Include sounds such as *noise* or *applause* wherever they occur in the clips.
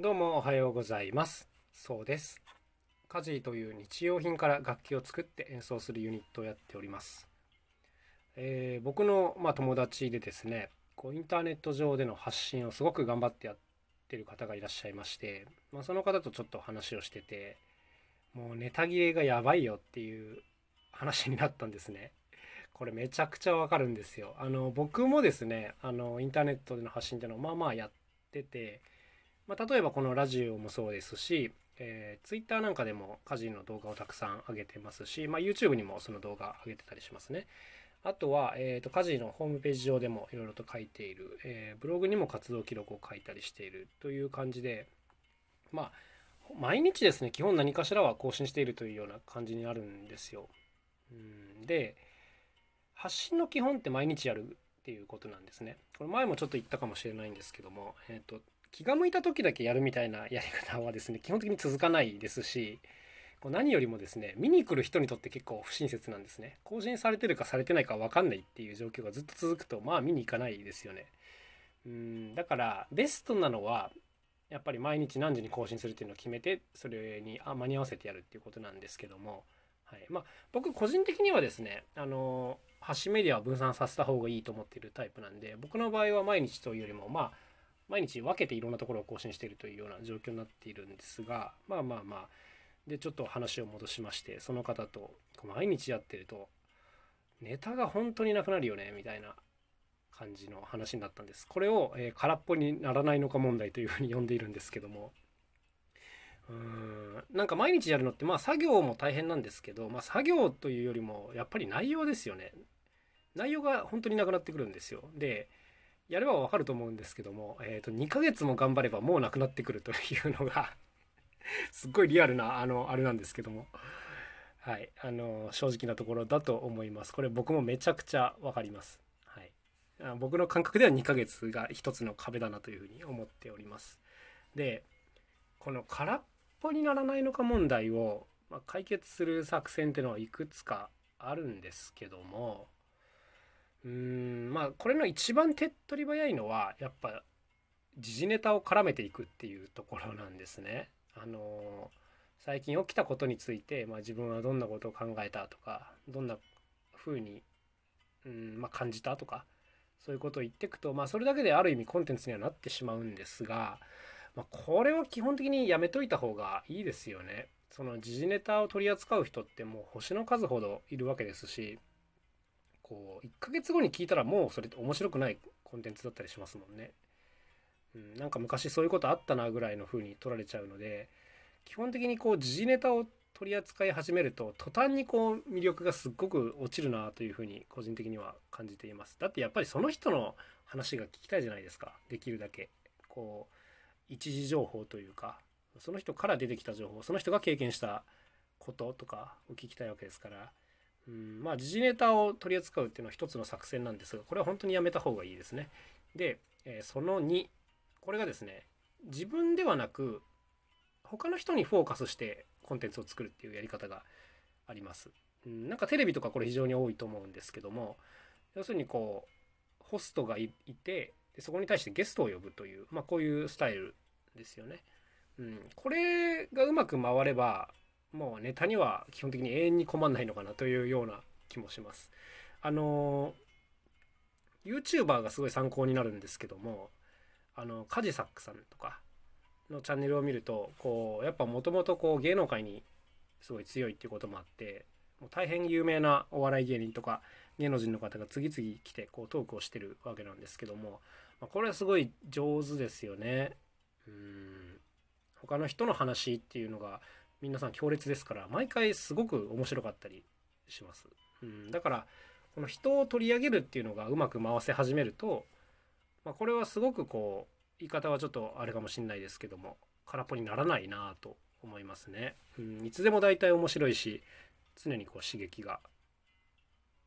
どうもおはようございます。そうです。家事という日用品から楽器を作って演奏するユニットをやっております、えー、僕の、まあ、友達でですねこうインターネット上での発信をすごく頑張ってやってる方がいらっしゃいまして、まあ、その方とちょっと話をしててもうネタ切れがやばいよっていう話になったんですね。これめちゃくちゃわかるんですよ。あの僕もですねあのインターネットでの発信っていうのをまあまあやっててまあ、例えばこのラジオもそうですし、えー、Twitter なんかでも家事の動画をたくさん上げてますし、まあ、YouTube にもその動画上げてたりしますね。あとは、えーと、家事のホームページ上でもいろいろと書いている、えー、ブログにも活動記録を書いたりしているという感じで、まあ、毎日ですね、基本何かしらは更新しているというような感じになるんですよ。うんで、発信の基本って毎日やるっていうことなんですね。これ前もちょっと言ったかもしれないんですけども、えっ、ー、と、気が向いた時だけやるみたいなやり方はですね基本的に続かないですしこう何よりもですね見に来る人にとって結構不親切なんですね。更新されてるかされてないか分かんないっていう状況がずっと続くとまあ見に行かないですよね。うんだからベストなのはやっぱり毎日何時に更新するっていうのを決めてそれにあ間に合わせてやるっていうことなんですけども、はい。まあ、僕個人的にはですねあの発信メディアを分散させた方がいいと思っているタイプなんで僕の場合は毎日というよりもまあ毎日分けていろんなところを更新しているというような状況になっているんですがまあまあまあ。でちょっと話を戻しましてその方と毎日やってるとネタが本当になくなるよねみたいな感じの話になったんです。これを、えー、空っぽにならないのか問題というふうに呼んでいるんですけども。うーんなんか毎日やるのってまあ作業も大変なんですけど、まあ、作業というよりもやっぱり内容ですよね。内容が本当になくなってくるんですよ。でやればわかると思うんですけども、えー、と2ヶ月も頑張ればもうなくなってくるというのが *laughs* すっごいリアルなあのあれなんですけども。はい。あの正直なところだと思います。これ僕もめちゃくちゃ分かります、はい、僕の感覚では2ヶ月が一つの壁だなというふうに思っております。でこの空っぽにならないのか問題を、ま、解決する作戦っていうのはいくつかあるんですけどもうんまあこれの一番手っ取り早いのはやっぱ時事ネタを絡めていくっていうところなんですね。あの最近起きたことについて、まあ、自分はどんなことを考えたとかどんな風にうん、まあ、感じたとかそういうことを言っていくと、まあ、それだけである意味コンテンツにはなってしまうんですが、まあ、これは基本的にやめといた方がいいですよね。その時事ネタを取り扱う人ってもう星の数ほどいるわけですしこう1ヶ月後に聞いたらもうそれって面白くないコンテンツだったりしますもんね。うん、なんか昔そういうことあったなぐらいの風に取られちゃうので基本的にこう時事ネタを取り扱い始めると途端にこう魅力がすっごく落ちるなというふうに個人的には感じています。だってやっぱりその人の話が聞きたいじゃないですかできるだけ。こう一時情報というかその人から出てきた情報その人が経験したこととかを聞きたいわけですからうん、まあ時事ネタを取り扱うっていうのは一つの作戦なんですがこれは本当にやめた方がいいですね。で、えー、その2これがですね自分ではなく他の人にフォーカスしてコンテンツを作るっていうやり方があります。うん、なんかテレビとかこれ非常に多いと思うんですけども要するにこうホストがいてでそこに対してゲストを呼ぶという、まあ、こういうスタイルですよね。うん、これがうまく回ればもうネタには基本的に永遠に困んないのかなというような気もします。あの YouTuber がすごい参考になるんですけどもあのカジサックさんとかのチャンネルを見るとこうやっぱもともと芸能界にすごい強いっていうこともあってもう大変有名なお笑い芸人とか芸能人の方が次々来てこうトークをしてるわけなんですけども、まあ、これはすごい上手ですよね。うん他の人の話っていうのが皆さん強烈ですから毎回すごく面白かったりします。うん、だからこの人を取り上げるっていうのがうまく回せ始めると、まあ、これはすごくこう言い方はちょっとあれかもしんないですけども空っぽにならないなと思いますね。うん、いつでも大体面白いし常にこう刺激が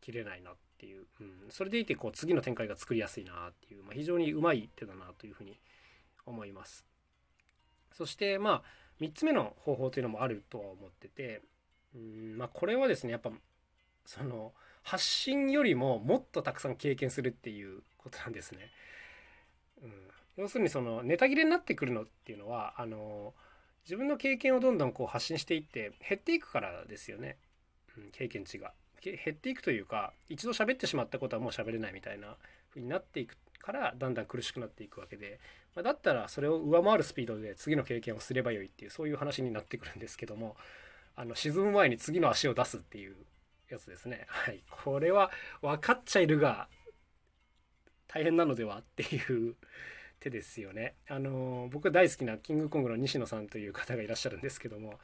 切れないなっていう、うん、それでいてこう次の展開が作りやすいなっていう、まあ、非常にうまい手だなというふうに思います。そしてまあ3つ目の方法というのもあるとは思っててうんまあこれはですねやっぱその発信よりももっとたくさん経験するっていうことなんですね。うん、要するにそのネタ切れになってくるのっていうのはあの自分の経験をどんどんこう発信していって減っていくからですよね、うん、経験値が。減っていくというか一度喋ってしまったことはもう喋れないみたいな風になっていくからだんだん苦しくなっていくわけで、ま、だったらそれを上回るスピードで次の経験をすればよいっていうそういう話になってくるんですけどもあの沈む前に次の足を出すっていうやつですね。*laughs* はい、これは分かっちゃいるが大変なのではっていう手ですよね。あの僕大好きなキングコングの西野さんという方がいらっしゃるんですけども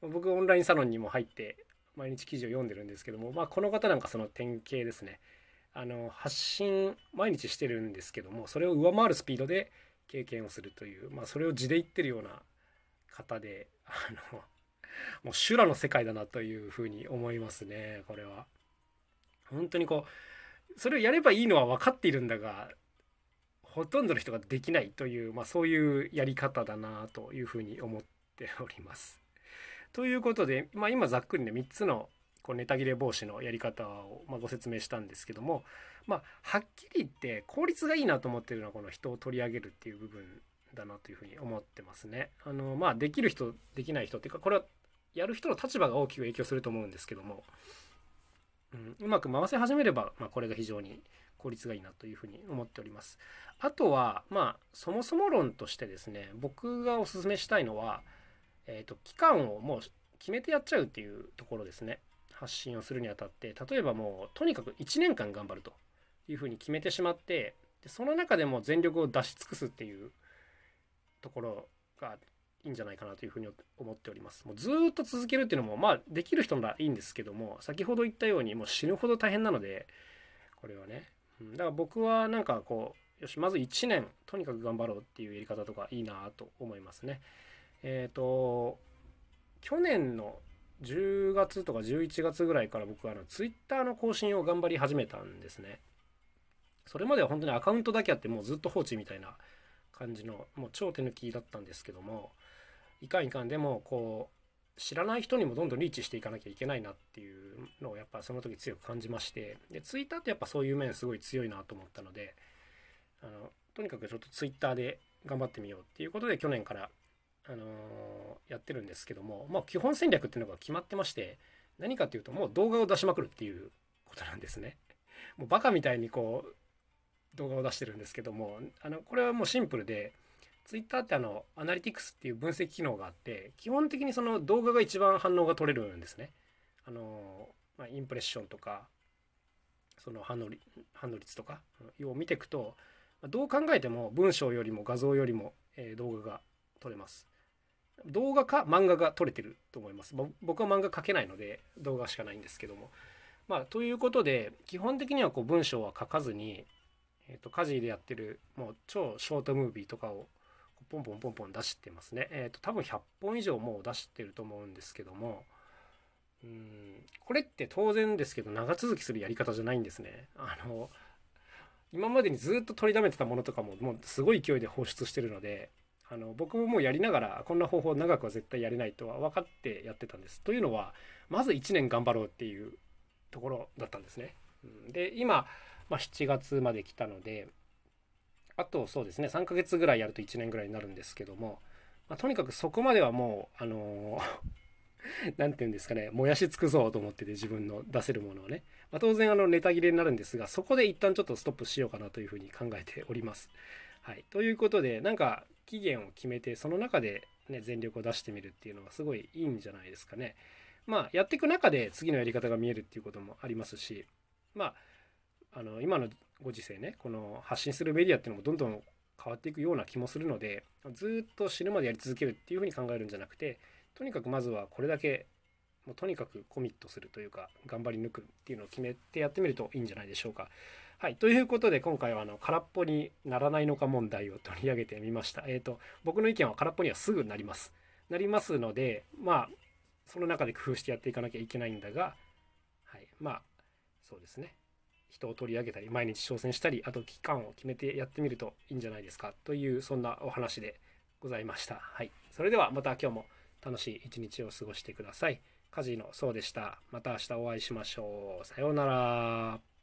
僕オンラインサロンにも入って毎日記事を読んでるんですけども、まあ、この方なんかその典型ですね。あの発信毎日してるんですけどもそれを上回るスピードで経験をするという、まあ、それを地で言ってるような方であのもう修羅の世界だなというふうに思いますねこれは。本当にこうそれをやればいいのは分かっているんだがほとんどの人ができないという、まあ、そういうやり方だなというふうに思っております。ということで、まあ、今ざっくりね3つのこうネタ切れ防止のやり方をまご説明したんですけども、まあ、はっきり言って効率がいいなと思ってるのはこの人を取り上げるっていう部分だなというふうに思ってますね。あのまあできる人できない人っていうかこれはやる人の立場が大きく影響すると思うんですけども、うん、うまく回せ始めれば、まあ、これが非常に効率がいいなというふうに思っております。あとはまあそもそも論としてですね僕がおすすめしたいのは、えーと、期間をもう決めてやっちゃうっていうところですね。発信をするにあたって例えばもうとにかく1年間頑張るというふうに決めてしまってでその中でも全力を出し尽くすっていうところがいいんじゃないかなというふうに思っております。もうずっと続けるっていうのもまあできる人ならいいんですけども先ほど言ったようにもう死ぬほど大変なのでこれはね。だから僕はなんかこうよしまず1年とにかく頑張ろうっていうやり方とかいいなと思いますね。えっ、ー、と去年の10月とか11月ぐらいから僕はあの Twitter の更新を頑張り始めたんですね。それまでは本当にアカウントだけあってもうずっと放置みたいな感じのもう超手抜きだったんですけどもいかんいかんでもこう知らない人にもどんどんリーチしていかなきゃいけないなっていうのをやっぱその時強く感じましてでツイッターってやっぱそういう面すごい強いなと思ったのであのとにかくちょっとツイッターで頑張ってみようっていうことで去年からあの、やってるんですけども、まあ、基本戦略っていうのが決まってまして何かっていうともう動画を出しまくるっていうことなんですね。もうバカみたいにこう動画を出してるんですけどもあのこれはもうシンプルで Twitter ってあのアナリティクスっていう分析機能があって基本的にその動画が一番反応が取れるんですね。あのまあ、インプレッションとかその反応反応率とかを見ていくとどう考えても文章よりも画像よりも、え動画が撮れます。動画か漫画が撮れてると思います。僕は漫画描けないので動画しかないんですけども。まあ、ということで基本的にはこう文章は書かずにえーと、家事でやってるもう超ショートムービーとかをポンポンポンポン出してますね。えっ、ー、と多分100本以上もう出してると思うんですけどもうんこれって当然ですけど長続きするやり方じゃないんですね。あの今までにずっと取りだめてたものとかももうすごい勢いで放出してるのであの僕ももうやりながらこんな方法長くは絶対やれないとは分かってやってたんです。というのはまず1年頑張ろうっていうところだったんですね。で今まあ、7月まで来たのであとそうですね3ヶ月ぐらいやると1年ぐらいになるんですけども、まあ、とにかくそこまではもうあの何 *laughs* て言うんですかね燃やし尽くそうと思ってて自分の出せるものをね、まあ、当然あのネタ切れになるんですがそこで一旦ちょっとストップしようかなというふうに考えております。はい、ということでなんか期限を決めてその中で、ね、全力を出してみるっていうのはすごいいいんじゃないですかね。まあやっていく中で次のやり方が見えるっていうこともありますしまああの今のご時世ねこの発信するメディアっていうのもどんどん変わっていくような気もするのでずっと死ぬまでやり続けるっていうふうに考えるんじゃなくてとにかくまずはこれだけもうとにかくコミットするというか頑張り抜くっていうのを決めてやってみるといいんじゃないでしょうか。はい、ということで今回はあの空っぽにならないのか問題を取り上げてみました。えっ、ー、と僕の意見は空っぽにはすぐなります。なりますのでまあその中で工夫してやっていかなきゃいけないんだが、はい、まあそうですね人を取り上げたり毎日挑戦したりあと期間を決めてやってみるといいんじゃないですかというそんなお話でございました。はい、それではまた今日も楽しい一日を過ごしてください。カジのそうでした。また明日お会いしましょう。さようなら。